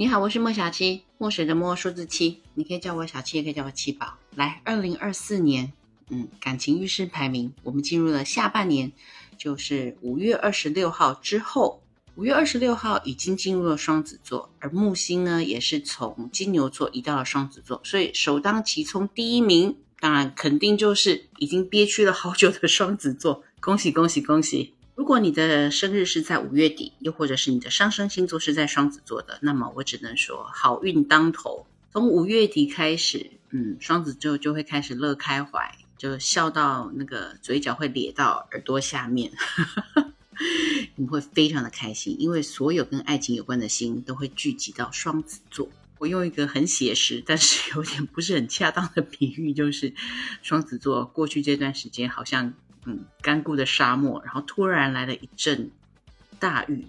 你好，我是莫小七，墨水的墨，数字七，你可以叫我小七，也可以叫我七宝。来，二零二四年，嗯，感情运势排名，我们进入了下半年，就是五月二十六号之后。五月二十六号已经进入了双子座，而木星呢，也是从金牛座移到了双子座，所以首当其冲第一名，当然肯定就是已经憋屈了好久的双子座。恭喜恭喜恭喜！如果你的生日是在五月底，又或者是你的上升星座是在双子座的，那么我只能说好运当头。从五月底开始，嗯，双子座就会开始乐开怀，就笑到那个嘴角会咧到耳朵下面。你会非常的开心，因为所有跟爱情有关的心都会聚集到双子座。我用一个很写实，但是有点不是很恰当的比喻，就是双子座过去这段时间好像嗯干枯的沙漠，然后突然来了一阵大雨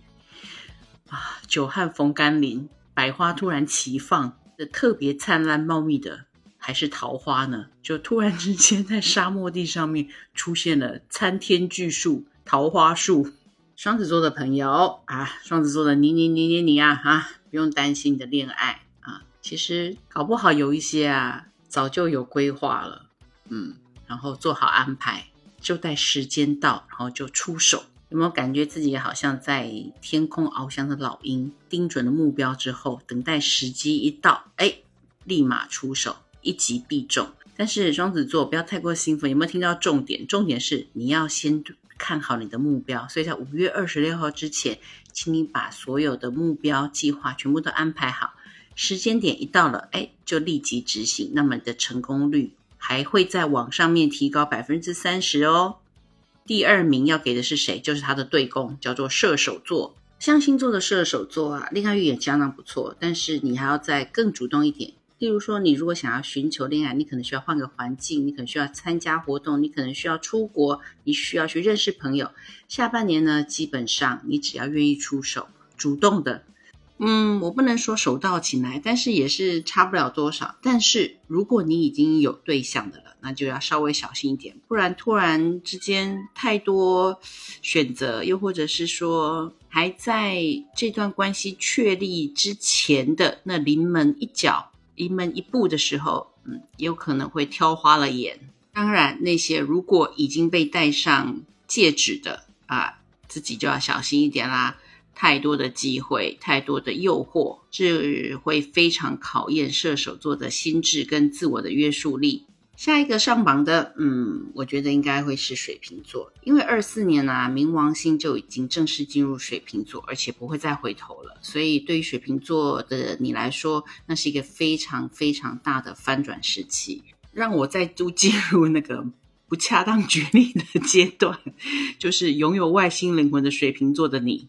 啊，久旱逢甘霖，百花突然齐放，的特别灿烂茂密的还是桃花呢？就突然之间在沙漠地上面出现了参天巨树桃花树。双子座的朋友啊，双子座的你你你你你啊啊，不用担心你的恋爱啊，其实搞不好有一些啊，早就有规划了，嗯，然后做好安排，就待时间到，然后就出手。有没有感觉自己好像在天空翱翔的老鹰，盯准了目标之后，等待时机一到，哎，立马出手，一击必中。但是双子座不要太过兴奋，有没有听到重点？重点是你要先。看好你的目标，所以在五月二十六号之前，请你把所有的目标计划全部都安排好。时间点一到了，哎，就立即执行，那么你的成功率还会在往上面提高百分之三十哦。第二名要给的是谁？就是他的对宫，叫做射手座。像星座的射手座啊，恋爱运也相当不错，但是你还要再更主动一点。例如说，你如果想要寻求恋爱，你可能需要换个环境，你可能需要参加活动，你可能需要出国，你需要去认识朋友。下半年呢，基本上你只要愿意出手，主动的，嗯，我不能说手到擒来，但是也是差不了多少。但是如果你已经有对象的了，那就要稍微小心一点，不然突然之间太多选择，又或者是说还在这段关系确立之前的那临门一脚。临门一步的时候，嗯，有可能会挑花了眼。当然，那些如果已经被戴上戒指的啊，自己就要小心一点啦。太多的机会，太多的诱惑，这会非常考验射手座的心智跟自我的约束力。下一个上榜的，嗯，我觉得应该会是水瓶座，因为二四年呢，冥王星就已经正式进入水瓶座，而且不会再回头了。所以对于水瓶座的你来说，那是一个非常非常大的翻转时期。让我再度进入那个 不恰当举例的阶段，就是拥有外星灵魂的水瓶座的你，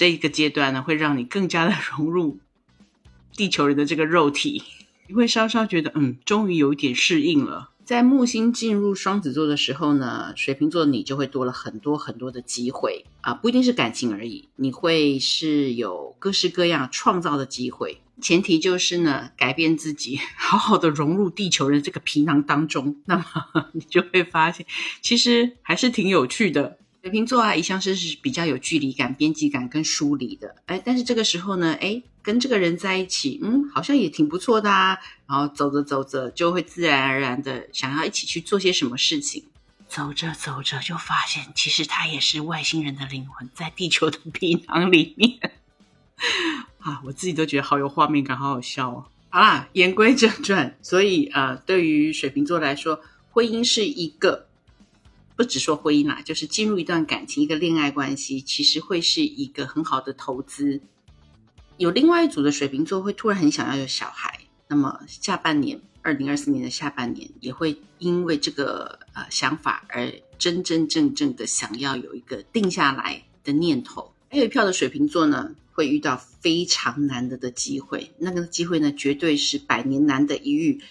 这一个阶段呢，会让你更加的融入 地球人的这个肉体。你会稍稍觉得，嗯，终于有一点适应了。在木星进入双子座的时候呢，水瓶座你就会多了很多很多的机会啊，不一定是感情而已，你会是有各式各样创造的机会。前提就是呢，改变自己，好好的融入地球人这个皮囊当中，那么 你就会发现，其实还是挺有趣的。水瓶座啊，一向是是比较有距离感、边际感跟疏离的，哎，但是这个时候呢，哎，跟这个人在一起，嗯，好像也挺不错的啊。然后走着走着，就会自然而然的想要一起去做些什么事情。走着走着，就发现其实他也是外星人的灵魂，在地球的皮囊里面。啊，我自己都觉得好有画面感，好好笑哦。好啦，言归正传，所以呃，对于水瓶座来说，婚姻是一个。不只说婚姻啦，就是进入一段感情、一个恋爱关系，其实会是一个很好的投资。有另外一组的水瓶座会突然很想要有小孩，那么下半年，二零二四年的下半年，也会因为这个呃想法而真真正正的想要有一个定下来的念头。还有一票的水瓶座呢，会遇到非常难得的机会，那个机会呢，绝对是百年难得一遇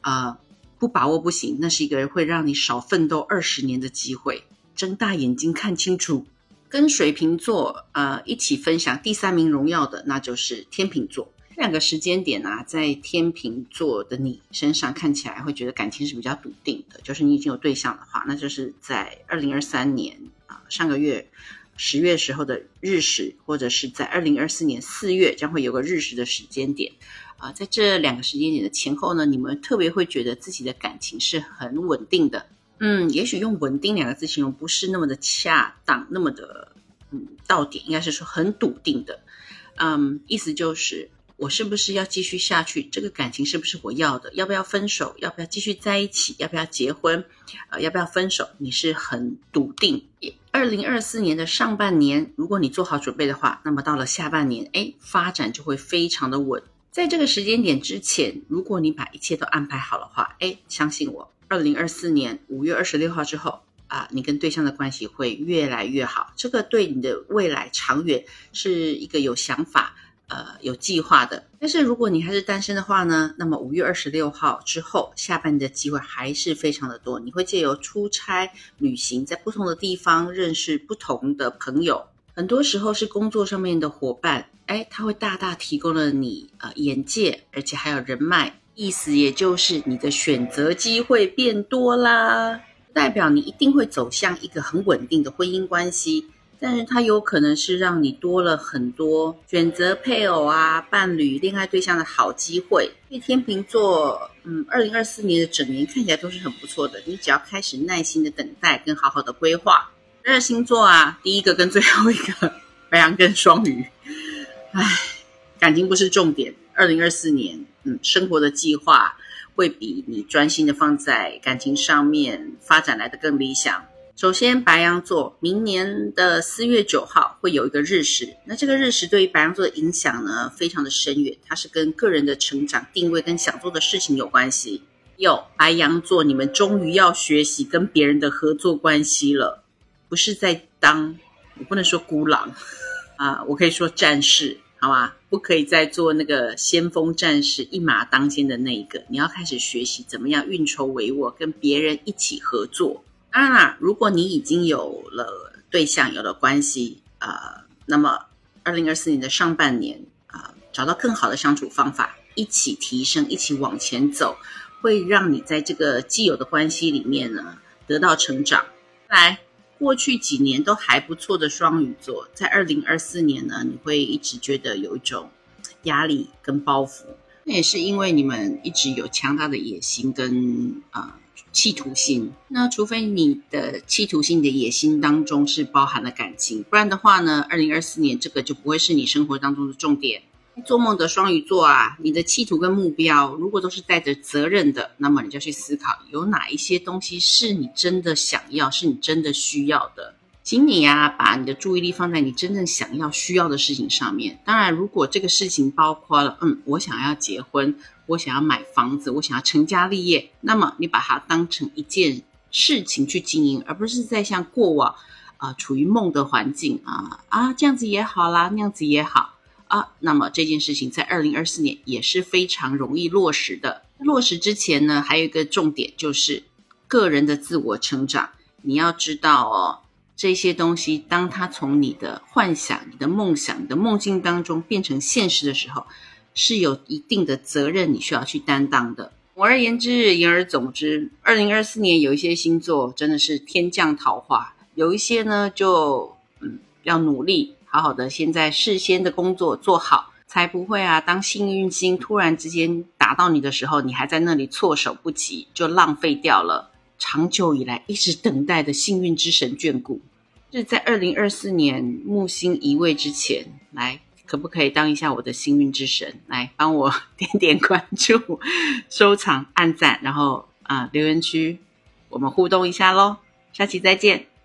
啊。不把握不行，那是一个会让你少奋斗二十年的机会。睁大眼睛看清楚，跟水瓶座呃一起分享第三名荣耀的，那就是天秤座。两个时间点啊，在天秤座的你身上看起来会觉得感情是比较笃定的，就是你已经有对象的话，那就是在二零二三年啊上个月十月时候的日食，或者是在二零二四年四月将会有个日食的时间点。啊，在这两个时间点的前后呢，你们特别会觉得自己的感情是很稳定的。嗯，也许用“稳定”两个字形容不是那么的恰当，那么的嗯到点，应该是说很笃定的。嗯，意思就是我是不是要继续下去？这个感情是不是我要的？要不要分手？要不要继续在一起？要不要结婚？呃，要不要分手？你是很笃定。二零二四年的上半年，如果你做好准备的话，那么到了下半年，哎，发展就会非常的稳。在这个时间点之前，如果你把一切都安排好的话，哎，相信我。二零二四年五月二十六号之后啊，你跟对象的关系会越来越好。这个对你的未来长远是一个有想法、呃有计划的。但是如果你还是单身的话呢，那么五月二十六号之后，下半年的机会还是非常的多。你会借由出差、旅行，在不同的地方认识不同的朋友，很多时候是工作上面的伙伴，哎，他会大大提供了你呃眼界，而且还有人脉。意思也就是你的选择机会变多啦，代表你一定会走向一个很稳定的婚姻关系，但是它有可能是让你多了很多选择配偶啊、伴侣、恋爱对象的好机会。所以天秤座，嗯，二零二四年的整年看起来都是很不错的，你只要开始耐心的等待跟好好的规划。二星座啊，第一个跟最后一个 白羊跟双鱼，唉，感情不是重点。二零二四年，嗯，生活的计划会比你专心的放在感情上面发展来的更理想。首先，白羊座明年的四月九号会有一个日食，那这个日食对于白羊座的影响呢，非常的深远，它是跟个人的成长定位跟想做的事情有关系。有白羊座，你们终于要学习跟别人的合作关系了，不是在当，我不能说孤狼啊，我可以说战士。好吧，不可以再做那个先锋战士、一马当先的那一个。你要开始学习怎么样运筹帷幄，跟别人一起合作。当然啦，如果你已经有了对象、有了关系，呃，那么二零二四年的上半年啊，找到更好的相处方法，一起提升，一起往前走，会让你在这个既有的关系里面呢得到成长。来。过去几年都还不错的双鱼座，在二零二四年呢，你会一直觉得有一种压力跟包袱。那也是因为你们一直有强大的野心跟啊企图心。那除非你的企图心你的野心当中是包含了感情，不然的话呢，二零二四年这个就不会是你生活当中的重点。做梦的双鱼座啊，你的企图跟目标如果都是带着责任的，那么你就去思考有哪一些东西是你真的想要，是你真的需要的。请你呀，把你的注意力放在你真正想要、需要的事情上面。当然，如果这个事情包括了，嗯，我想要结婚，我想要买房子，我想要成家立业，那么你把它当成一件事情去经营，而不是在像过往啊，处于梦的环境啊啊，这样子也好啦，那样子也好。啊，那么这件事情在二零二四年也是非常容易落实的。落实之前呢，还有一个重点就是个人的自我成长。你要知道哦，这些东西当它从你的幻想、你的梦想、你的梦境当中变成现实的时候，是有一定的责任你需要去担当的。总而言之，言而总之，二零二四年有一些星座真的是天降桃花，有一些呢就嗯要努力。好好的，现在事先的工作做好，才不会啊。当幸运星突然之间打到你的时候，你还在那里措手不及，就浪费掉了长久以来一直等待的幸运之神眷顾。是在二零二四年木星移位之前，来可不可以当一下我的幸运之神，来帮我点点关注、收藏、按赞，然后啊留言区我们互动一下喽。下期再见。